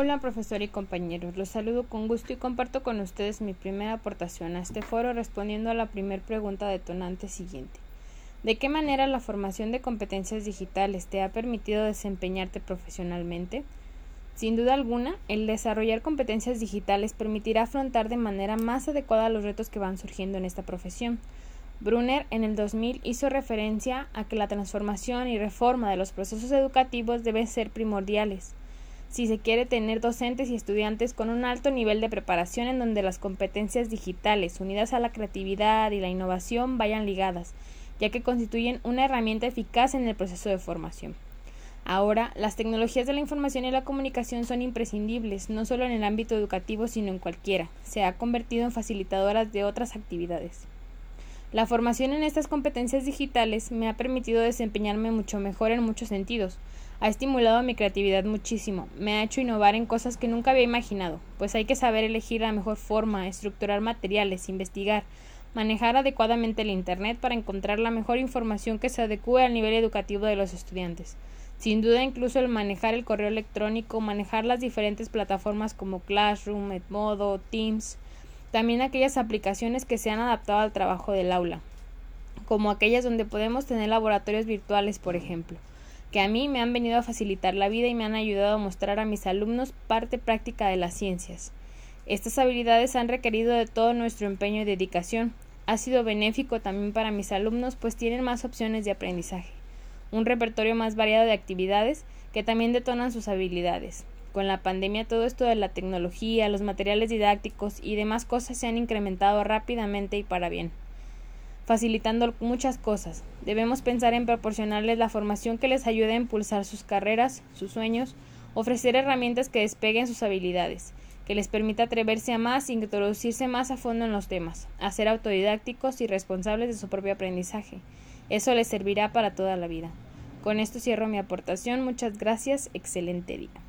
Hola profesor y compañeros, los saludo con gusto y comparto con ustedes mi primera aportación a este foro respondiendo a la primera pregunta detonante siguiente. ¿De qué manera la formación de competencias digitales te ha permitido desempeñarte profesionalmente? Sin duda alguna, el desarrollar competencias digitales permitirá afrontar de manera más adecuada los retos que van surgiendo en esta profesión. Brunner en el 2000 hizo referencia a que la transformación y reforma de los procesos educativos deben ser primordiales si se quiere tener docentes y estudiantes con un alto nivel de preparación en donde las competencias digitales unidas a la creatividad y la innovación vayan ligadas, ya que constituyen una herramienta eficaz en el proceso de formación. Ahora, las tecnologías de la información y la comunicación son imprescindibles, no solo en el ámbito educativo, sino en cualquiera. Se ha convertido en facilitadoras de otras actividades. La formación en estas competencias digitales me ha permitido desempeñarme mucho mejor en muchos sentidos, ha estimulado mi creatividad muchísimo, me ha hecho innovar en cosas que nunca había imaginado, pues hay que saber elegir la mejor forma, estructurar materiales, investigar, manejar adecuadamente el Internet para encontrar la mejor información que se adecue al nivel educativo de los estudiantes. Sin duda incluso el manejar el correo electrónico, manejar las diferentes plataformas como Classroom, Edmodo, Teams, también aquellas aplicaciones que se han adaptado al trabajo del aula, como aquellas donde podemos tener laboratorios virtuales, por ejemplo que a mí me han venido a facilitar la vida y me han ayudado a mostrar a mis alumnos parte práctica de las ciencias. Estas habilidades han requerido de todo nuestro empeño y dedicación. Ha sido benéfico también para mis alumnos pues tienen más opciones de aprendizaje, un repertorio más variado de actividades que también detonan sus habilidades. Con la pandemia todo esto de la tecnología, los materiales didácticos y demás cosas se han incrementado rápidamente y para bien facilitando muchas cosas. Debemos pensar en proporcionarles la formación que les ayude a impulsar sus carreras, sus sueños, ofrecer herramientas que despeguen sus habilidades, que les permita atreverse a más e introducirse más a fondo en los temas, a ser autodidácticos y responsables de su propio aprendizaje. Eso les servirá para toda la vida. Con esto cierro mi aportación. Muchas gracias. Excelente día.